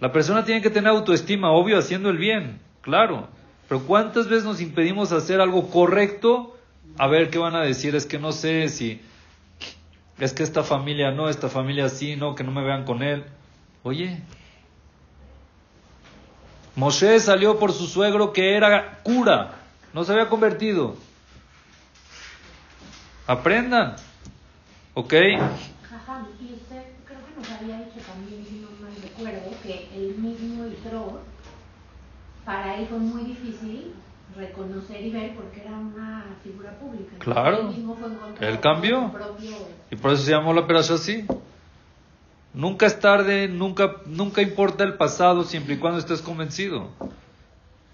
La persona tiene que tener autoestima, obvio, haciendo el bien, claro. Pero ¿cuántas veces nos impedimos hacer algo correcto? A ver qué van a decir, es que no sé si es que esta familia no, esta familia sí, no, que no me vean con él. Oye, Moshe salió por su suegro que era cura, no se había convertido. Aprendan, ¿ok? Ajá, y usted creo que nos había dicho también, si no mal recuerdo, que el mismo Itro, para él fue muy difícil reconocer y ver porque era una figura pública. Claro. Él mismo fue Él cambió. propio... Y por eso se llamó la operación así. Nunca es tarde, nunca, nunca importa el pasado siempre y cuando estés convencido.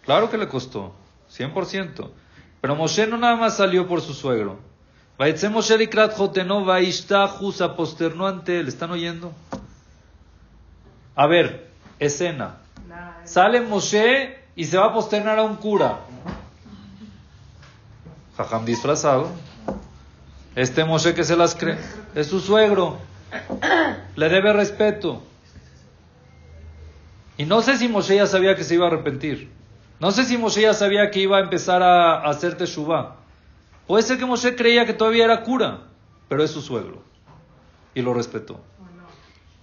Claro que le costó, 100%. Pero Moshe no nada más salió por su suegro. Vaitze Moshe likrat joteno vaishtahu, se posternó ante él. ¿Están oyendo? A ver, escena. Sale Moshe y se va a posternar a un cura. Jajam disfrazado. Este Moshe que se las cree. Es su suegro. Le debe respeto. Y no sé si Moshe ya sabía que se iba a arrepentir. No sé si Moshe ya sabía que iba a empezar a, a hacer teshuvah. Puede ser que Moshe creía que todavía era cura, pero es su suegro. Y lo respetó.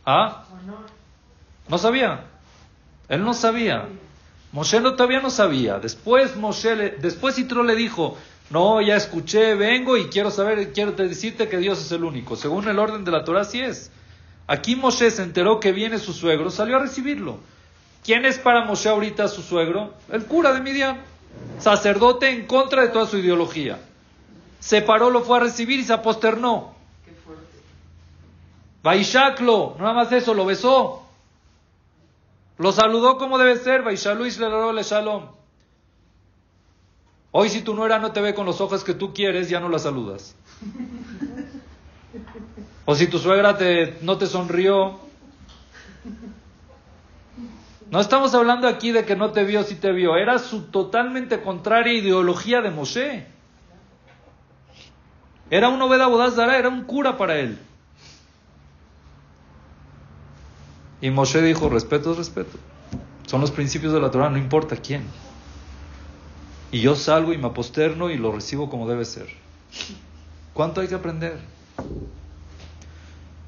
¿Ah? No sabía. Él no sabía. Moshe no, todavía no sabía. Después Moshe, le- después Yitro le dijo, no, ya escuché, vengo y quiero saber, quiero te- decirte que Dios es el único. Según el orden de la Torah, sí es. Aquí Moshe se enteró que viene su suegro, salió a recibirlo. ¿Quién es para Moshe ahorita su suegro? El cura de Midian. Sacerdote en contra de toda su ideología. Se paró, lo fue a recibir y se aposternó. Vaishaklo, nada más eso, lo besó. Lo saludó como debe ser, Vaishalu le Shalom. Hoy si tu nuera no te ve con los ojos que tú quieres, ya no la saludas. O si tu suegra te, no te sonrió. No estamos hablando aquí de que no te vio, si te vio. Era su totalmente contraria ideología de Moshe. Era un Obed Abodazara, era un cura para él. Y Moshe dijo, respeto es respeto. Son los principios de la Torah, no importa quién. Y yo salgo y me aposterno y lo recibo como debe ser. ¿Cuánto hay que aprender?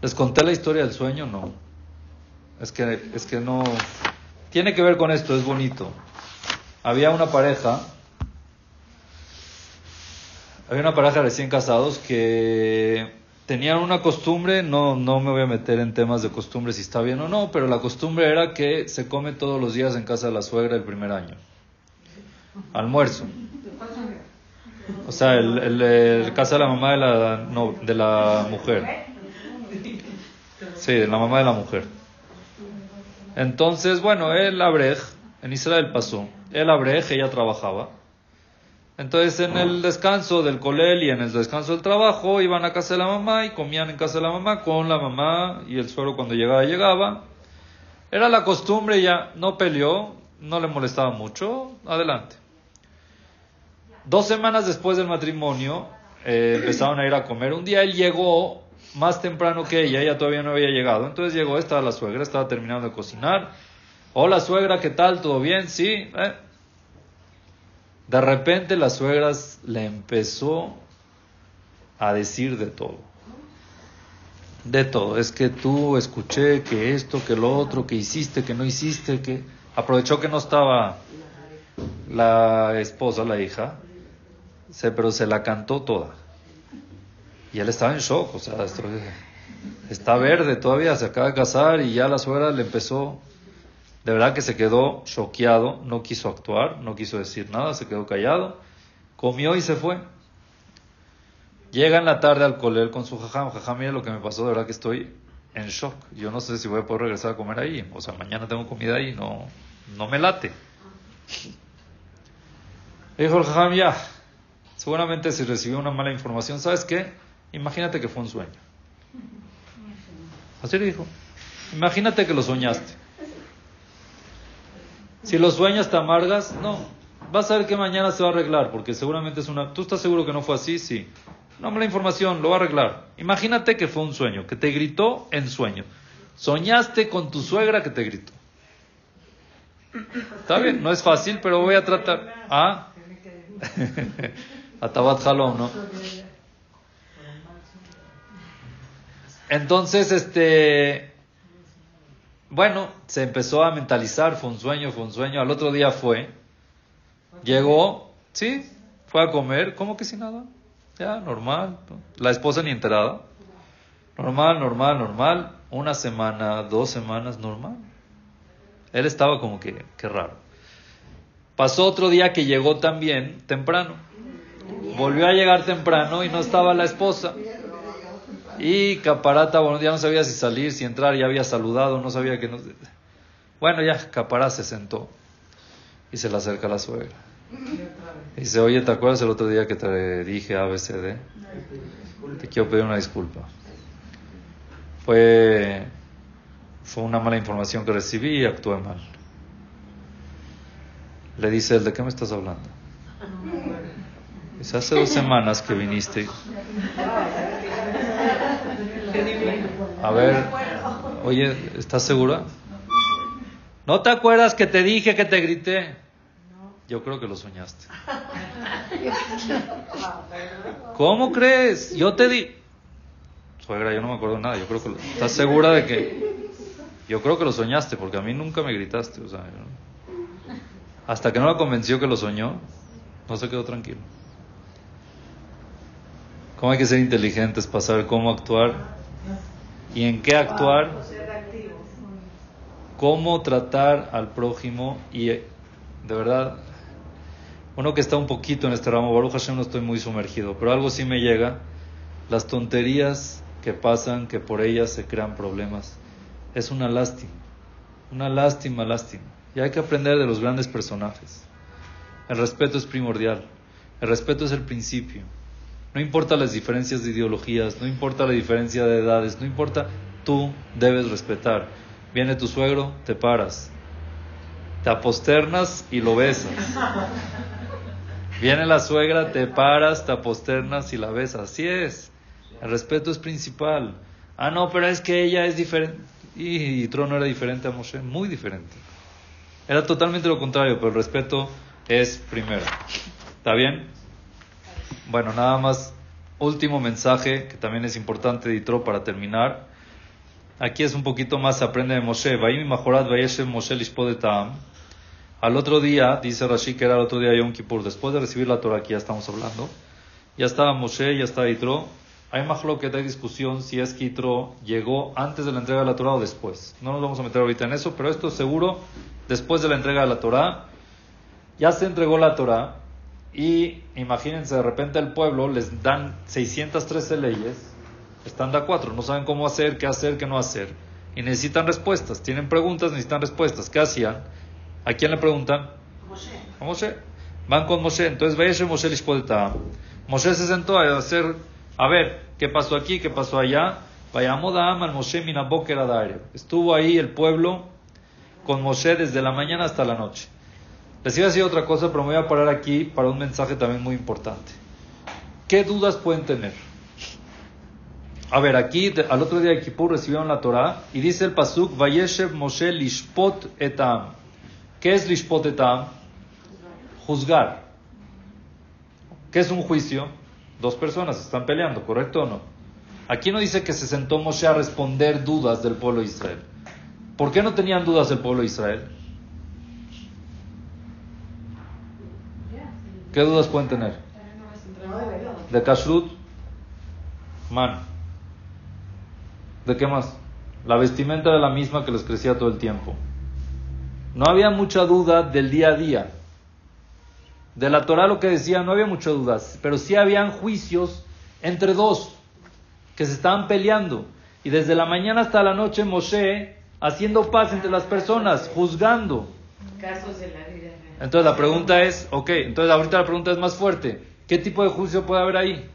¿Les conté la historia del sueño? No. Es que, es que no... Tiene que ver con esto, es bonito. Había una pareja, había una pareja recién casados que tenían una costumbre, no, no me voy a meter en temas de costumbre si está bien o no, pero la costumbre era que se come todos los días en casa de la suegra el primer año. Almuerzo. O sea, el, el, casa de la mamá de la, de la mujer. Sí, de la mamá de la mujer. Entonces, bueno, el Abrej, en Israel pasó. El Abrej, ella trabajaba. Entonces, en el descanso del colel y en el descanso del trabajo, iban a casa de la mamá y comían en casa de la mamá con la mamá y el suegro cuando llegaba, llegaba. Era la costumbre, ya no peleó, no le molestaba mucho. Adelante. Dos semanas después del matrimonio, eh, empezaron a ir a comer. Un día él llegó más temprano que ella, ella todavía no había llegado. Entonces llegó, estaba la suegra, estaba terminando de cocinar. Hola suegra, ¿qué tal? ¿Todo bien? Sí. Eh. De repente la suegra le empezó a decir de todo. De todo. Es que tú escuché que esto, que lo otro, que hiciste, que no hiciste, que aprovechó que no estaba la esposa, la hija, se, pero se la cantó toda. Y él estaba en shock, o sea, está verde todavía, se acaba de casar y ya la suegra le empezó, de verdad que se quedó choqueado, no quiso actuar, no quiso decir nada, se quedó callado, comió y se fue. Llega en la tarde al colel con su jajam, jajam, mira lo que me pasó, de verdad que estoy en shock. Yo no sé si voy a poder regresar a comer ahí, o sea, mañana tengo comida ahí, no, no me late. Dijo el jajam, ya, seguramente si recibió una mala información, ¿sabes qué? Imagínate que fue un sueño. Así le dijo. Imagínate que lo soñaste. Si lo sueñas te amargas, no. Vas a ver que mañana se va a arreglar, porque seguramente es una... ¿Tú estás seguro que no fue así? Sí. No la información, lo va a arreglar. Imagínate que fue un sueño, que te gritó en sueño. Soñaste con tu suegra que te gritó. Está bien, no es fácil, pero voy a tratar. ¿Ah? Atabat Jalom, ¿no? Entonces, este, bueno, se empezó a mentalizar, fue un sueño, fue un sueño. Al otro día fue, llegó, sí, fue a comer, ¿cómo que sin nada? Ya, normal. La esposa ni enterada. Normal, normal, normal. Una semana, dos semanas, normal. Él estaba como que, qué raro. Pasó otro día que llegó también temprano. Volvió a llegar temprano y no estaba la esposa. Y Caparata, bueno, ya no sabía si salir, si entrar, ya había saludado, no sabía que no. Bueno, ya Capará se sentó y se le acerca a la suegra. Y dice, oye, ¿te acuerdas el otro día que te dije ABCD? Te quiero pedir una disculpa. Fue, fue una mala información que recibí y actué mal. Le dice él, ¿de qué me estás hablando? Dice, hace dos semanas que viniste. A ver, oye, ¿estás segura? ¿No te acuerdas que te dije que te grité? Yo creo que lo soñaste. ¿Cómo crees? Yo te di. Suegra, yo no me acuerdo nada. Yo creo que. ¿Estás segura de que.? Yo creo que lo soñaste, porque a mí nunca me gritaste. O sea, hasta que no la convenció que lo soñó, no se quedó tranquilo. ¿Cómo hay que ser inteligentes para saber cómo actuar y en qué actuar? Cómo tratar al prójimo y de verdad, uno que está un poquito en este ramo, Baruch Hashem no estoy muy sumergido, pero algo sí me llega, las tonterías que pasan, que por ellas se crean problemas, es una lástima, una lástima, lástima. Y hay que aprender de los grandes personajes. El respeto es primordial, el respeto es el principio. No importa las diferencias de ideologías, no importa la diferencia de edades, no importa, tú debes respetar. Viene tu suegro, te paras, te aposternas y lo besas. Viene la suegra, te paras, te aposternas y la besas. Así es. El respeto es principal. Ah, no, pero es que ella es diferente. Y, Trono era diferente a Moshe, muy diferente. Era totalmente lo contrario, pero el respeto es primero. ¿Está bien? Bueno, nada más, último mensaje que también es importante, Ditro, para terminar. Aquí es un poquito más, aprende de Moshe. Al otro día, dice Rashi que era el otro día Yom Kippur, después de recibir la Torah, aquí ya estamos hablando, ya estaba Moshe, ya estaba Ditro. Hay más que hay discusión si es que Itro llegó antes de la entrega de la Torah o después. No nos vamos a meter ahorita en eso, pero esto seguro después de la entrega de la Torah. Ya se entregó la Torah, y imagínense, de repente al pueblo les dan 613 leyes, están de a cuatro, no saben cómo hacer, qué hacer, qué no hacer. Y necesitan respuestas, tienen preguntas, necesitan respuestas. ¿Qué hacían? ¿A quién le preguntan? A Moshe. Van con Moshe. Entonces, vaya Moshe Moshe se sentó a hacer, a ver, ¿qué pasó aquí? ¿Qué pasó allá? Vayamos a al Moshe Minaboker Estuvo ahí el pueblo con Moshe desde la mañana hasta la noche. Les iba otra cosa, pero me voy a parar aquí para un mensaje también muy importante. ¿qué dudas pueden tener? A ver, aquí al otro día de Kippur recibieron la Torah y dice el pasuk Vayeshev Moshe lishpot etam. ¿Qué es lishpot etam? Juzgar. ¿Qué es un juicio? Dos personas están peleando, ¿correcto o no? Aquí no dice que se sentó Moshe a responder dudas del pueblo de Israel. ¿Por qué no tenían dudas el pueblo de Israel? ¿Qué dudas pueden tener? De Kashrut, man. ¿De qué más? La vestimenta era la misma que les crecía todo el tiempo. No había mucha duda del día a día. De la Torah lo que decía, no había mucha duda, pero sí habían juicios entre dos que se estaban peleando. Y desde la mañana hasta la noche Moshe haciendo paz entre las personas, juzgando. Casos de la vida. Entonces la pregunta es, ok, entonces ahorita la pregunta es más fuerte. ¿Qué tipo de juicio puede haber ahí?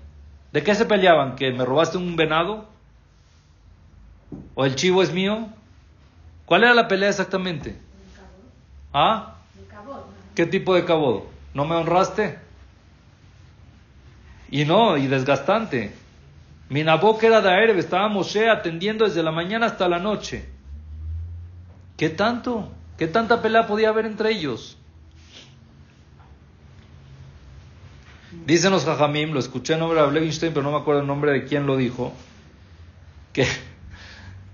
¿De qué se peleaban? ¿Que me robaste un venado? ¿O el chivo es mío? ¿Cuál era la pelea exactamente? ¿Ah? ¿Qué tipo de cabod? ¿No me honraste? Y no, y desgastante. Mi que era de Aerev, estaba Moshe atendiendo desde la mañana hasta la noche. ¿Qué tanto? ¿Qué tanta pelea podía haber entre ellos? Dicen los Jajamim, lo escuché en nombre de Levinstein, pero no me acuerdo el nombre de quién lo dijo, que,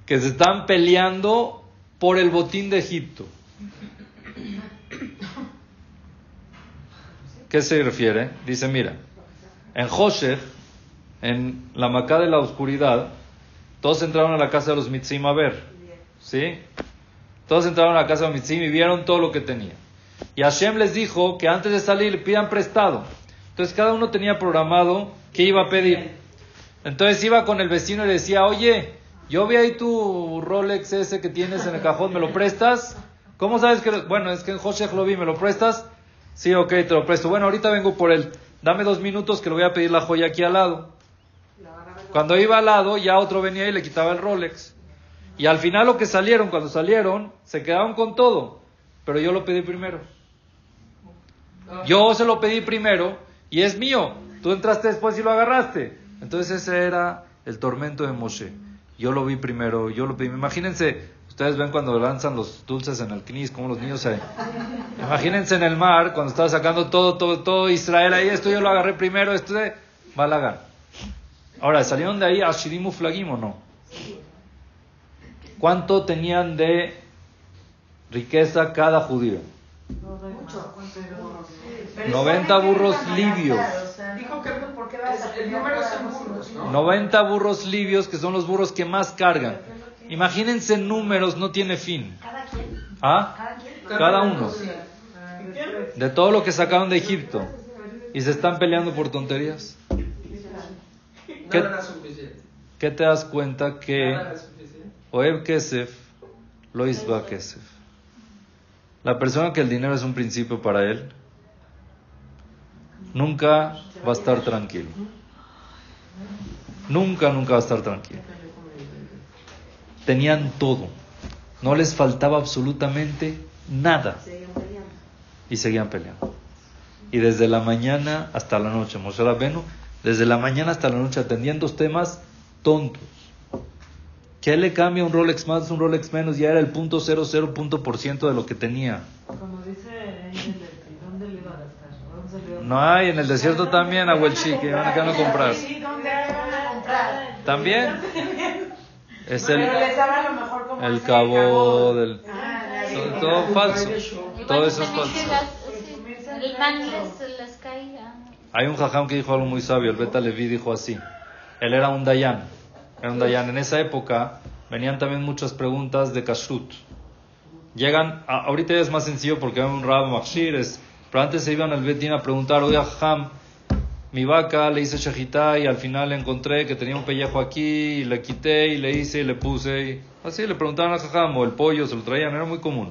que se están peleando por el botín de Egipto. ¿Qué se refiere? Dice, mira, en Joshech, en la Macá de la oscuridad, todos entraron a la casa de los Mitzim a ver, ¿sí? Todos entraron a la casa de los Mitzim y vieron todo lo que tenía. Y Hashem les dijo que antes de salir pidan prestado. Entonces cada uno tenía programado qué iba a pedir. Entonces iba con el vecino y le decía, oye, yo vi ahí tu Rolex ese que tienes en el cajón, ¿me lo prestas? ¿Cómo sabes que...? lo- Bueno, es que en Joshech lo vi, ¿me lo prestas? Sí, ok, te lo presto. Bueno, ahorita vengo por él. Dame dos minutos que le voy a pedir la joya aquí al lado. Cuando iba al lado, ya otro venía y le quitaba el Rolex. Y al final lo que salieron, cuando salieron, se quedaron con todo. Pero yo lo pedí primero. Yo se lo pedí primero y es mío. Tú entraste después y lo agarraste. Entonces ese era el tormento de Moshe. Yo lo vi primero, yo lo pedí. Imagínense, ustedes ven cuando lanzan los dulces en el knis, como los niños se... Imagínense en el mar, cuando estaba sacando todo, todo, todo Israel ahí, esto yo lo agarré primero, esto de Balagan. Ahora, ¿salieron de ahí a Flagim o no? ¿Cuánto tenían de riqueza cada judío? Pero 90 burros libios. Dijo que por qué vas a El número son burros, ¿no? 90 burros libios, que son los burros que más cargan. Imagínense números, no tiene fin. ¿Cada quien? ¿Ah? ¿Cada quien? Cada uno. De todo lo que sacaron de Egipto. Y se están peleando por tonterías. ¿Qué? Nada era suficiente. ¿Qué te das cuenta que. Oeb Kesef, lo Kesef? La persona que el dinero es un principio para él, nunca va a estar tranquilo. Nunca, nunca va a estar tranquilo. Tenían todo. No les faltaba absolutamente nada. Y seguían peleando. Y desde la mañana hasta la noche, Moshe Rabbeinu, desde la mañana hasta la noche atendiendo estos tontos. ¿Qué le cambia un Rolex más, un Rolex menos? Ya era el punto cero cero punto por ciento de lo que tenía. Como dice ahí en el ¿dónde le iba a gastar? ¿Dónde se le iba a No hay, en el desierto también, Abuelchi, que van a quedar a comprar. Sí, ¿dónde van a comprar? También es el, el cabo del... Ah, la Todo, todo falso. Todo eso es falso. las- el man les, les caía. Hay un jajam que dijo algo muy sabio, el Beta Levi dijo así. Él era un dayan, En esa época venían también muchas preguntas de kashrut. Llegan, a- ahorita es más sencillo porque hay un rab machir, es- pero antes se iban al Betín a preguntar, oye jajam, mi vaca le hice shahitá y al final encontré que tenía un pellejo aquí y le quité y le hice y le puse y así le preguntaban al jajam o el pollo se lo traían, era muy común.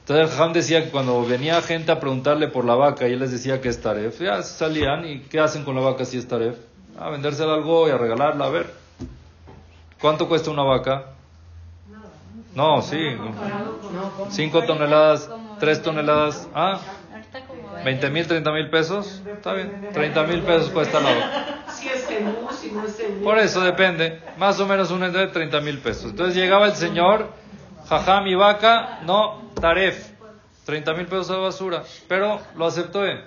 Entonces Jajam decía que cuando venía gente a preguntarle por la vaca y él les decía que es taref, ya salían y ¿qué hacen con la vaca si es taref? A vendérsela algo y a regalarla, a ver. ¿Cuánto cuesta una vaca? No, sí. Cinco toneladas, tres toneladas. Ah, Ahorita como 20 mil, 30 mil pesos. Está bien. 30 mil pesos cuesta la vaca. Si es Gemú, si no es Gemú. Por eso depende. Más o menos un de 30 mil pesos. Entonces llegaba el señor, jajá, mi vaca, no, taref. 30 mil pesos de basura. Pero lo aceptó él.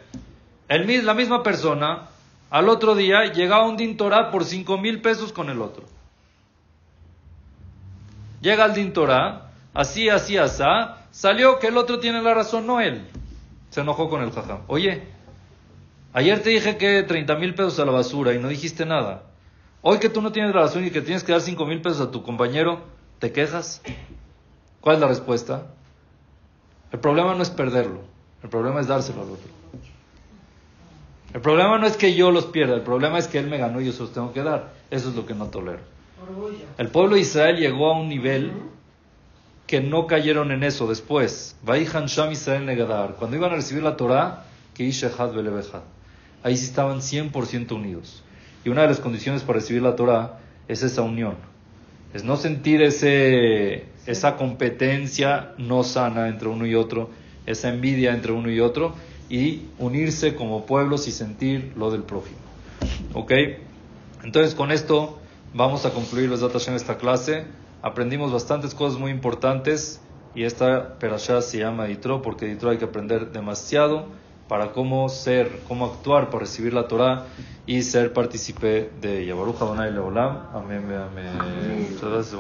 El, mis- la misma persona, al otro día, llegaba un dintorá por 5 mil pesos con el otro. Llega el dintorá, así, así, asá. Salió que el otro tiene la razón, no él. Se enojó con el jajá. Oye, ayer te dije que 30 mil pesos a la basura y no dijiste nada. Hoy que tú no tienes la razón y que tienes que dar 5 mil pesos a tu compañero, ¿te quejas? ¿Cuál es la respuesta? El problema no es perderlo, el problema es dárselo al otro. El problema no es que yo los pierda, el problema es que él me ganó y yo se los tengo que dar. Eso es lo que no tolero. Orgullo. El pueblo de Israel llegó a un nivel que no cayeron en eso después. Sham Israel Negadar. Cuando iban a recibir la Torah, que. Ahí sí estaban 100% unidos. Y una de las condiciones para recibir la Torah es esa unión. Es no sentir ese, esa competencia no sana entre uno y otro, esa envidia entre uno y otro, y unirse como pueblos y sentir lo del prójimo. ¿Ok? Entonces con esto vamos a concluir los datos en esta clase. Aprendimos bastantes cosas muy importantes y esta perashá se llama Ditro porque Ditro hay que aprender demasiado para cómo ser, cómo actuar para recibir la Torah y ser partícipe de ella. Baruch Adonai Leolam. Amén, amén. Muchas gracias.